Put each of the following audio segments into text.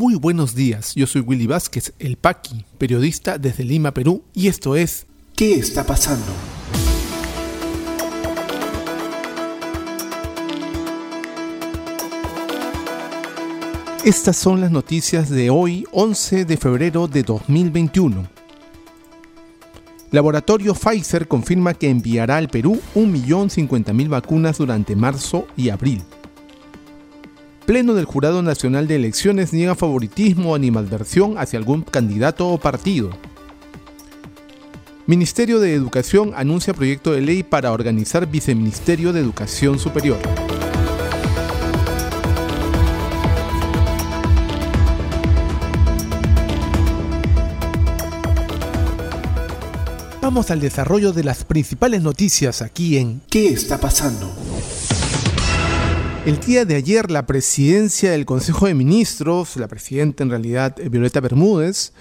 Muy buenos días, yo soy Willy Vázquez, el Paqui, periodista desde Lima, Perú, y esto es ¿Qué está pasando? Estas son las noticias de hoy, 11 de febrero de 2021. Laboratorio Pfizer confirma que enviará al Perú 1.050.000 vacunas durante marzo y abril. Pleno del Jurado Nacional de Elecciones niega favoritismo o animadversión hacia algún candidato o partido. Ministerio de Educación anuncia proyecto de ley para organizar Viceministerio de Educación Superior. Vamos al desarrollo de las principales noticias aquí en ¿Qué está pasando? El día de ayer la presidencia del Consejo de Ministros, la presidenta en realidad eh, Violeta Bermúdez,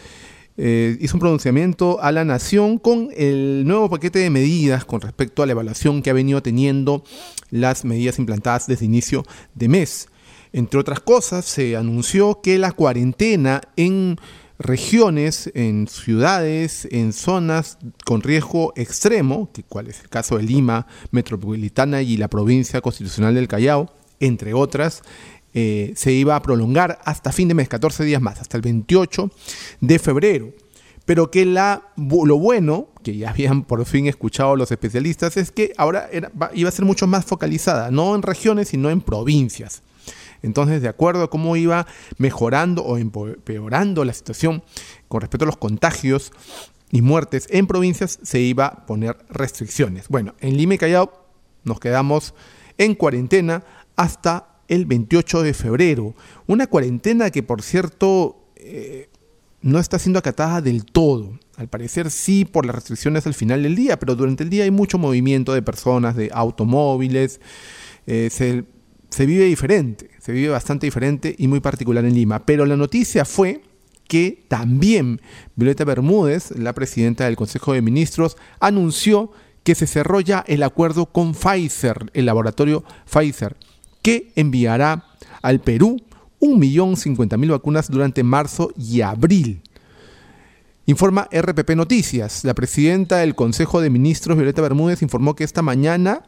eh, hizo un pronunciamiento a la nación con el nuevo paquete de medidas con respecto a la evaluación que ha venido teniendo las medidas implantadas desde inicio de mes. Entre otras cosas, se anunció que la cuarentena en regiones, en ciudades, en zonas con riesgo extremo, que cuál es el caso de Lima, Metropolitana y la provincia constitucional del Callao, entre otras, eh, se iba a prolongar hasta fin de mes, 14 días más, hasta el 28 de febrero. Pero que la, lo bueno, que ya habían por fin escuchado los especialistas, es que ahora iba a ser mucho más focalizada, no en regiones, sino en provincias. Entonces, de acuerdo a cómo iba mejorando o empeorando la situación con respecto a los contagios y muertes en provincias, se iba a poner restricciones. Bueno, en Lima Callao nos quedamos en cuarentena hasta el 28 de febrero. Una cuarentena que, por cierto, eh, no está siendo acatada del todo. Al parecer sí por las restricciones al final del día, pero durante el día hay mucho movimiento de personas, de automóviles. Eh, se se vive diferente, se vive bastante diferente y muy particular en Lima. Pero la noticia fue que también Violeta Bermúdez, la presidenta del Consejo de Ministros, anunció que se cerró ya el acuerdo con Pfizer, el laboratorio Pfizer, que enviará al Perú 1.050.000 vacunas durante marzo y abril. Informa RPP Noticias. La presidenta del Consejo de Ministros, Violeta Bermúdez, informó que esta mañana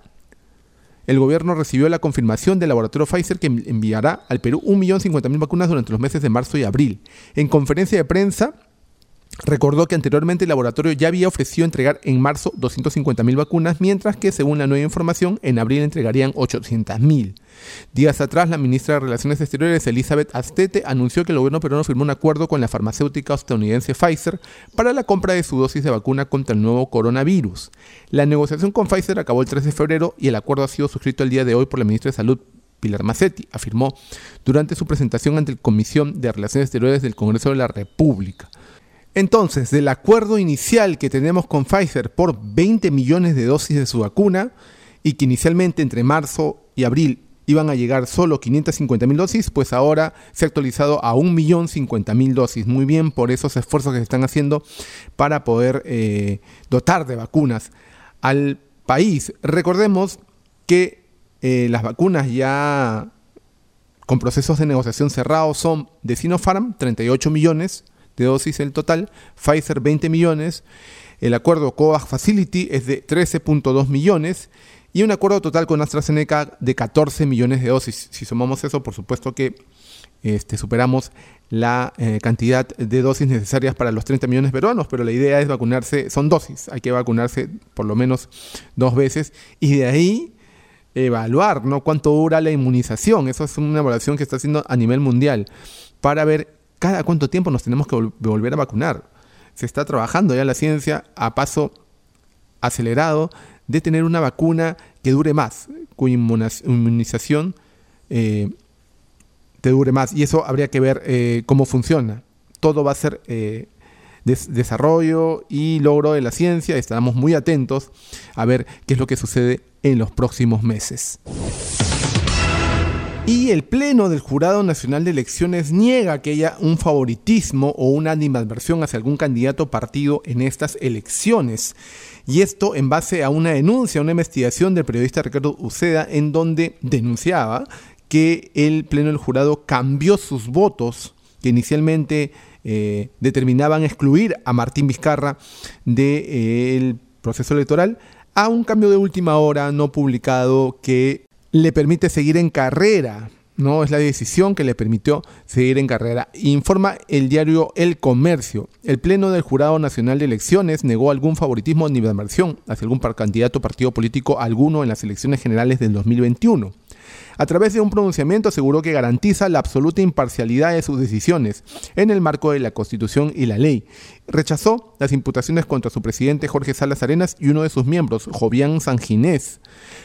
el gobierno recibió la confirmación del laboratorio Pfizer que enviará al Perú 1.050.000 vacunas durante los meses de marzo y abril. En conferencia de prensa, Recordó que anteriormente el laboratorio ya había ofrecido entregar en marzo 250.000 vacunas, mientras que, según la nueva información, en abril entregarían 800.000. Días atrás, la ministra de Relaciones Exteriores, Elizabeth Astete, anunció que el gobierno peruano firmó un acuerdo con la farmacéutica estadounidense Pfizer para la compra de su dosis de vacuna contra el nuevo coronavirus. La negociación con Pfizer acabó el 3 de febrero y el acuerdo ha sido suscrito el día de hoy por la ministra de Salud, Pilar Macetti, afirmó durante su presentación ante la Comisión de Relaciones Exteriores del Congreso de la República. Entonces, del acuerdo inicial que tenemos con Pfizer por 20 millones de dosis de su vacuna y que inicialmente entre marzo y abril iban a llegar solo 550 mil dosis, pues ahora se ha actualizado a 1.050.000 dosis. Muy bien por esos esfuerzos que se están haciendo para poder eh, dotar de vacunas al país. Recordemos que eh, las vacunas ya con procesos de negociación cerrados son de Sinopharm, 38 millones, de dosis el total, Pfizer 20 millones, el acuerdo COVAX Facility es de 13.2 millones y un acuerdo total con AstraZeneca de 14 millones de dosis. Si sumamos eso, por supuesto que este, superamos la eh, cantidad de dosis necesarias para los 30 millones peruanos, pero la idea es vacunarse, son dosis, hay que vacunarse por lo menos dos veces y de ahí evaluar ¿no? cuánto dura la inmunización. Eso es una evaluación que está haciendo a nivel mundial para ver cada cuánto tiempo nos tenemos que volver a vacunar. Se está trabajando ya la ciencia a paso acelerado de tener una vacuna que dure más, cuya inmunización eh, te dure más. Y eso habría que ver eh, cómo funciona. Todo va a ser eh, desarrollo y logro de la ciencia. Estamos muy atentos a ver qué es lo que sucede en los próximos meses. Y el Pleno del Jurado Nacional de Elecciones niega que haya un favoritismo o una animadversión hacia algún candidato partido en estas elecciones. Y esto en base a una denuncia, una investigación del periodista Ricardo Uceda, en donde denunciaba que el Pleno del Jurado cambió sus votos que inicialmente eh, determinaban excluir a Martín Vizcarra del proceso electoral, a un cambio de última hora no publicado que le permite seguir en carrera no es la decisión que le permitió seguir en carrera. Informa el diario El Comercio. El Pleno del Jurado Nacional de Elecciones negó algún favoritismo ni adversión hacia algún candidato partido político alguno en las elecciones generales del 2021. A través de un pronunciamiento aseguró que garantiza la absoluta imparcialidad de sus decisiones en el marco de la Constitución y la ley. Rechazó las imputaciones contra su presidente Jorge Salas Arenas y uno de sus miembros, Jovián Sanginés.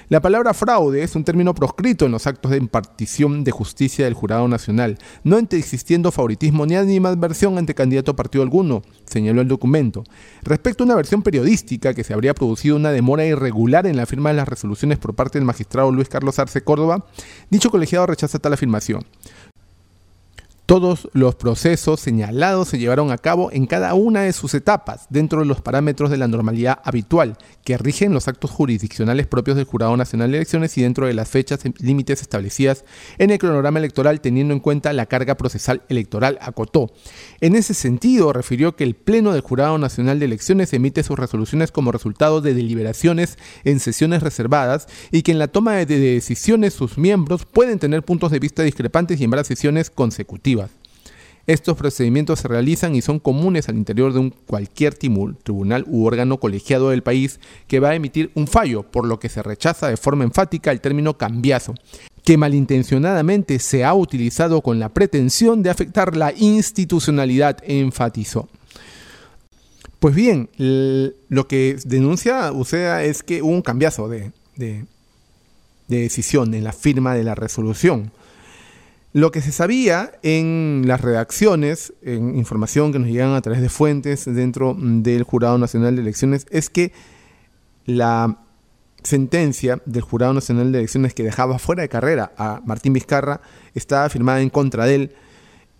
La palabra fraude es un término proscrito en los actos de impartición de justicia del Jurado Nacional, no existiendo favoritismo ni animadversión ante candidato a partido alguno, señaló el documento. Respecto a una versión periodística que se habría producido una demora irregular en la firma de las resoluciones por parte del magistrado Luis Carlos Arce Córdoba, dicho colegiado rechaza tal afirmación. Todos los procesos señalados se llevaron a cabo en cada una de sus etapas, dentro de los parámetros de la normalidad habitual, que rigen los actos jurisdiccionales propios del Jurado Nacional de Elecciones y dentro de las fechas límites establecidas en el cronograma electoral teniendo en cuenta la carga procesal electoral, acotó. En ese sentido, refirió que el Pleno del Jurado Nacional de Elecciones emite sus resoluciones como resultado de deliberaciones en sesiones reservadas y que en la toma de decisiones sus miembros pueden tener puntos de vista discrepantes y en varias sesiones consecutivas. Estos procedimientos se realizan y son comunes al interior de un cualquier tribunal u órgano colegiado del país que va a emitir un fallo, por lo que se rechaza de forma enfática el término cambiazo, que malintencionadamente se ha utilizado con la pretensión de afectar la institucionalidad, enfatizó. Pues bien, lo que denuncia UCEA es que hubo un cambiazo de, de decisión en la firma de la resolución. Lo que se sabía en las redacciones, en información que nos llegan a través de fuentes dentro del Jurado Nacional de Elecciones, es que la sentencia del Jurado Nacional de Elecciones que dejaba fuera de carrera a Martín Vizcarra estaba firmada en contra de él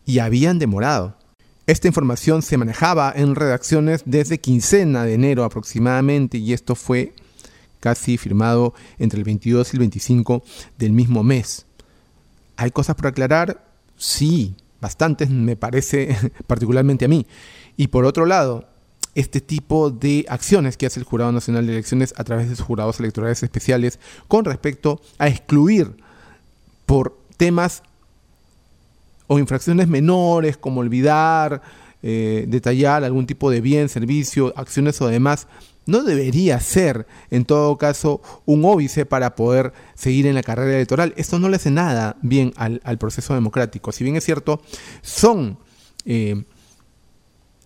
y habían demorado. Esta información se manejaba en redacciones desde quincena de enero aproximadamente y esto fue casi firmado entre el 22 y el 25 del mismo mes. ¿Hay cosas por aclarar? Sí, bastantes me parece particularmente a mí. Y por otro lado, este tipo de acciones que hace el Jurado Nacional de Elecciones a través de sus jurados electorales especiales con respecto a excluir por temas o infracciones menores como olvidar, eh, detallar algún tipo de bien, servicio, acciones o demás, no debería ser, en todo caso, un óbice para poder seguir en la carrera electoral. Esto no le hace nada bien al, proceso democrático. Si bien es cierto, son eh,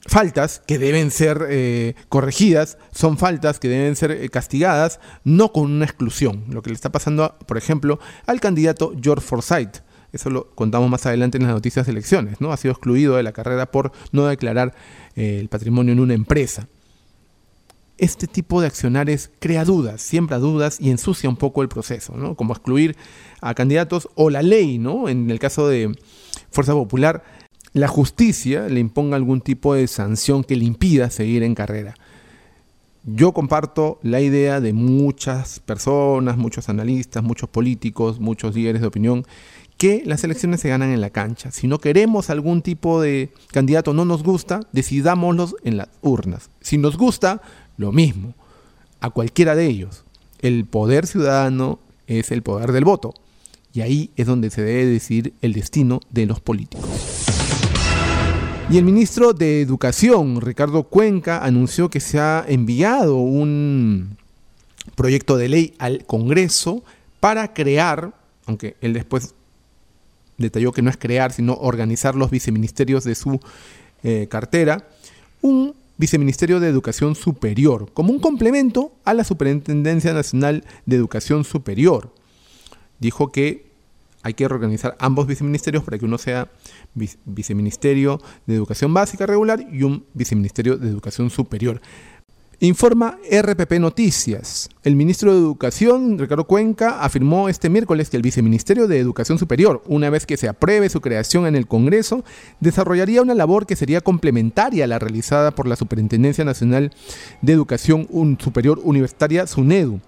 faltas que deben ser eh, corregidas, son faltas que deben ser eh, castigadas, no con una exclusión. Lo que le está pasando, por ejemplo, al candidato George Forsyth. Eso lo contamos más adelante en las noticias de elecciones, ¿no? Ha sido excluido de la carrera por no declarar el patrimonio en una empresa este tipo de accionares crea dudas, siembra dudas y ensucia un poco el proceso, ¿no? Como excluir a candidatos o la ley, ¿no? En el caso de Fuerza Popular, la justicia le imponga algún tipo de sanción que le impida seguir en carrera. Yo comparto la idea de muchas personas, muchos analistas, muchos políticos, muchos líderes de opinión, que las elecciones se ganan en la cancha. Si no queremos algún tipo de candidato, no nos gusta, decidámoslos en las urnas. Si nos gusta, lo mismo, a cualquiera de ellos. El poder ciudadano es el poder del voto. Y ahí es donde se debe decidir el destino de los políticos. Y el ministro de Educación, Ricardo Cuenca, anunció que se ha enviado un proyecto de ley al Congreso para crear, aunque él después detalló que no es crear, sino organizar los viceministerios de su eh, cartera, un Viceministerio de Educación Superior, como un complemento a la Superintendencia Nacional de Educación Superior. Dijo que hay que reorganizar ambos viceministerios para que uno sea viceministerio de Educación Básica Regular y un viceministerio de Educación Superior. Informa RPP Noticias. El ministro de Educación, Ricardo Cuenca, afirmó este miércoles que el Viceministerio de Educación Superior, una vez que se apruebe su creación en el Congreso, desarrollaría una labor que sería complementaria a la realizada por la Superintendencia Nacional de Educación Superior Universitaria, SUNEDU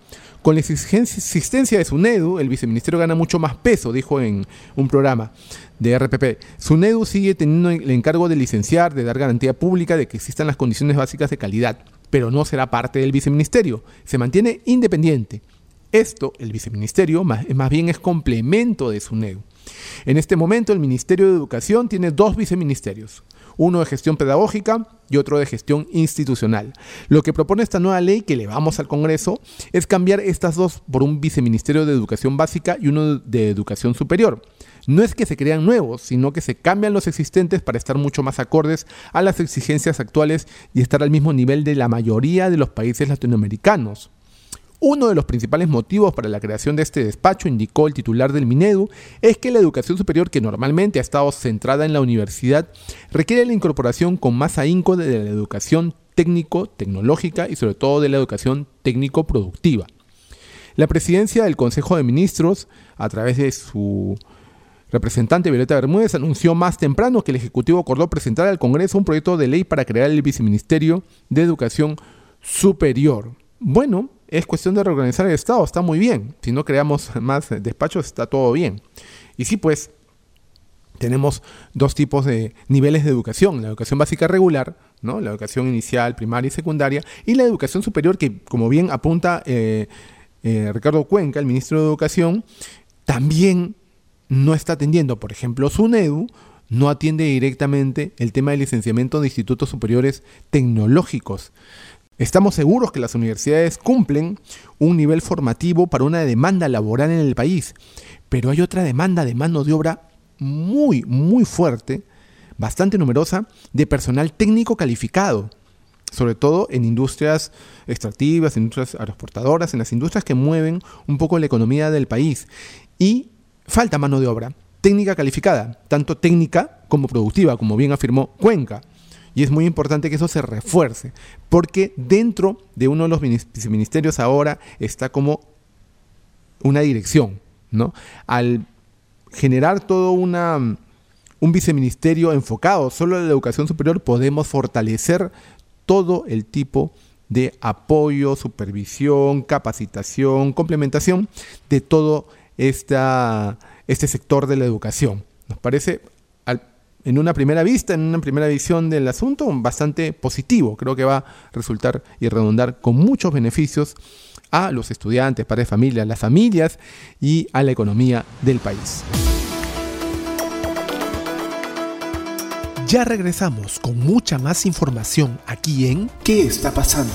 Con la existencia de SUNEDU, el viceministerio gana mucho más peso, dijo en un programa de RPP. SUNEDU sigue teniendo el encargo de licenciar, de dar garantía pública de que existan las condiciones básicas de calidad, pero no será parte del viceministerio. Se mantiene independiente. Esto, el viceministerio, más, más bien es complemento de SUNEDU. En este momento, el Ministerio de Educación tiene dos viceministerios, uno de gestión pedagógica y otro de gestión institucional. Lo que propone esta nueva ley que le vamos al Congreso es cambiar estas dos por un viceministerio de educación básica y uno de educación superior. No es que se crean nuevos, sino que se cambian los existentes para estar mucho más acordes a las exigencias actuales y estar al mismo nivel de la mayoría de los países latinoamericanos. Uno de los principales motivos para la creación de este despacho, indicó el titular del Minedu, es que la educación superior, que normalmente ha estado centrada en la universidad, requiere la incorporación con más ahínco de la educación técnico, tecnológica y sobre todo de la educación técnico-productiva. La presidencia del Consejo de Ministros, a través de su representante Violeta Bermúdez, anunció más temprano que el Ejecutivo acordó presentar al Congreso un proyecto de ley para crear el Viceministerio de Educación Superior. Bueno, es cuestión de reorganizar el Estado, está muy bien. Si no creamos más despachos, está todo bien. Y sí, pues, tenemos dos tipos de niveles de educación, la educación básica regular, ¿no? la educación inicial, primaria y secundaria, y la educación superior, que como bien apunta eh, eh, Ricardo Cuenca, el ministro de Educación, también no está atendiendo, por ejemplo, SUNEDU, no atiende directamente el tema del licenciamiento de institutos superiores tecnológicos. Estamos seguros que las universidades cumplen un nivel formativo para una demanda laboral en el país, pero hay otra demanda de mano de obra muy, muy fuerte, bastante numerosa, de personal técnico calificado, sobre todo en industrias extractivas, industrias aeroportadoras, en las industrias que mueven un poco la economía del país. Y falta mano de obra, técnica calificada, tanto técnica como productiva, como bien afirmó Cuenca. Y es muy importante que eso se refuerce, porque dentro de uno de los ministerios ahora está como una dirección, ¿no? Al generar todo una, un viceministerio enfocado solo en la educación superior, podemos fortalecer todo el tipo de apoyo, supervisión, capacitación, complementación de todo este sector de la educación. Nos parece en una primera vista, en una primera visión del asunto, bastante positivo. Creo que va a resultar y redundar con muchos beneficios a los estudiantes, padres de familia, las familias y a la economía del país. Ya regresamos con mucha más información aquí en ¿Qué está pasando?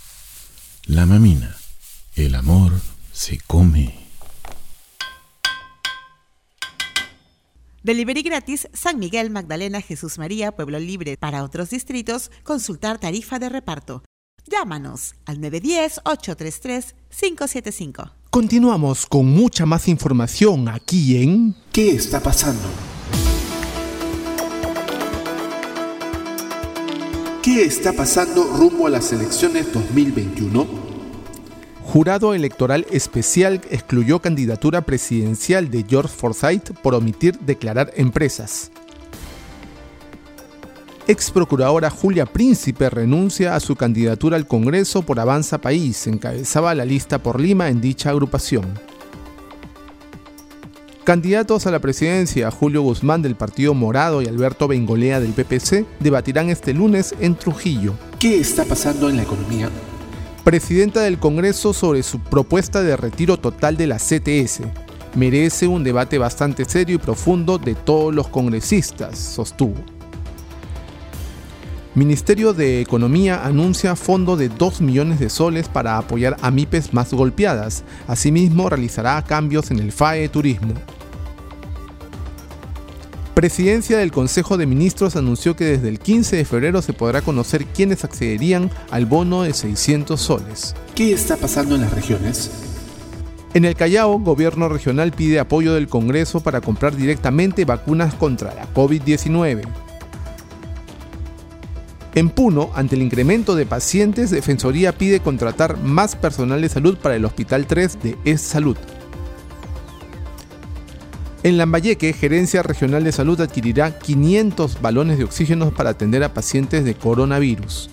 La mamina, el amor se come. Delivery gratis San Miguel, Magdalena, Jesús María, Pueblo Libre. Para otros distritos, consultar tarifa de reparto. Llámanos al 910-833-575. Continuamos con mucha más información aquí en ¿Qué está pasando? ¿Qué está pasando rumbo a las elecciones 2021? Jurado Electoral Especial excluyó candidatura presidencial de George Forsyth por omitir declarar empresas. Ex procuradora Julia Príncipe renuncia a su candidatura al Congreso por Avanza País, encabezaba la lista por Lima en dicha agrupación. Candidatos a la presidencia, Julio Guzmán del Partido Morado y Alberto Bengolea del PPC, debatirán este lunes en Trujillo. ¿Qué está pasando en la economía? presidenta del Congreso sobre su propuesta de retiro total de la CTS. Merece un debate bastante serio y profundo de todos los congresistas, sostuvo. Ministerio de Economía anuncia fondo de 2 millones de soles para apoyar a MIPES más golpeadas. Asimismo, realizará cambios en el FAE Turismo. Presidencia del Consejo de Ministros anunció que desde el 15 de febrero se podrá conocer quiénes accederían al bono de 600 soles. ¿Qué está pasando en las regiones? En el Callao, gobierno regional pide apoyo del Congreso para comprar directamente vacunas contra la COVID-19. En Puno, ante el incremento de pacientes, Defensoría pide contratar más personal de salud para el Hospital 3 de Es Salud. En Lambayeque, Gerencia Regional de Salud adquirirá 500 balones de oxígeno para atender a pacientes de coronavirus.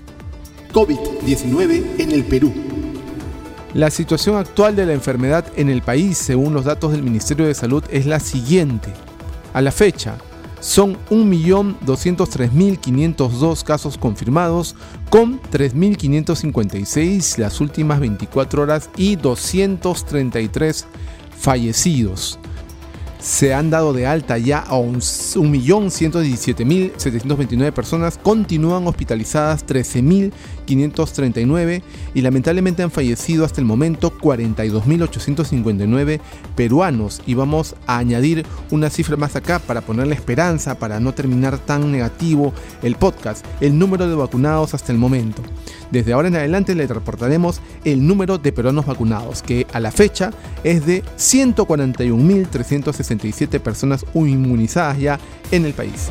COVID-19 en el Perú. La situación actual de la enfermedad en el país, según los datos del Ministerio de Salud, es la siguiente. A la fecha, son 1.203.502 casos confirmados, con 3.556 las últimas 24 horas y 233 fallecidos se han dado de alta ya a 1.117.729 personas, continúan hospitalizadas 13.539 y lamentablemente han fallecido hasta el momento 42.859 peruanos. Y vamos a añadir una cifra más acá para ponerle esperanza, para no terminar tan negativo el podcast, el número de vacunados hasta el momento. Desde ahora en adelante le reportaremos el número de peruanos vacunados, que a la fecha es de 141.367 personas inmunizadas ya en el país.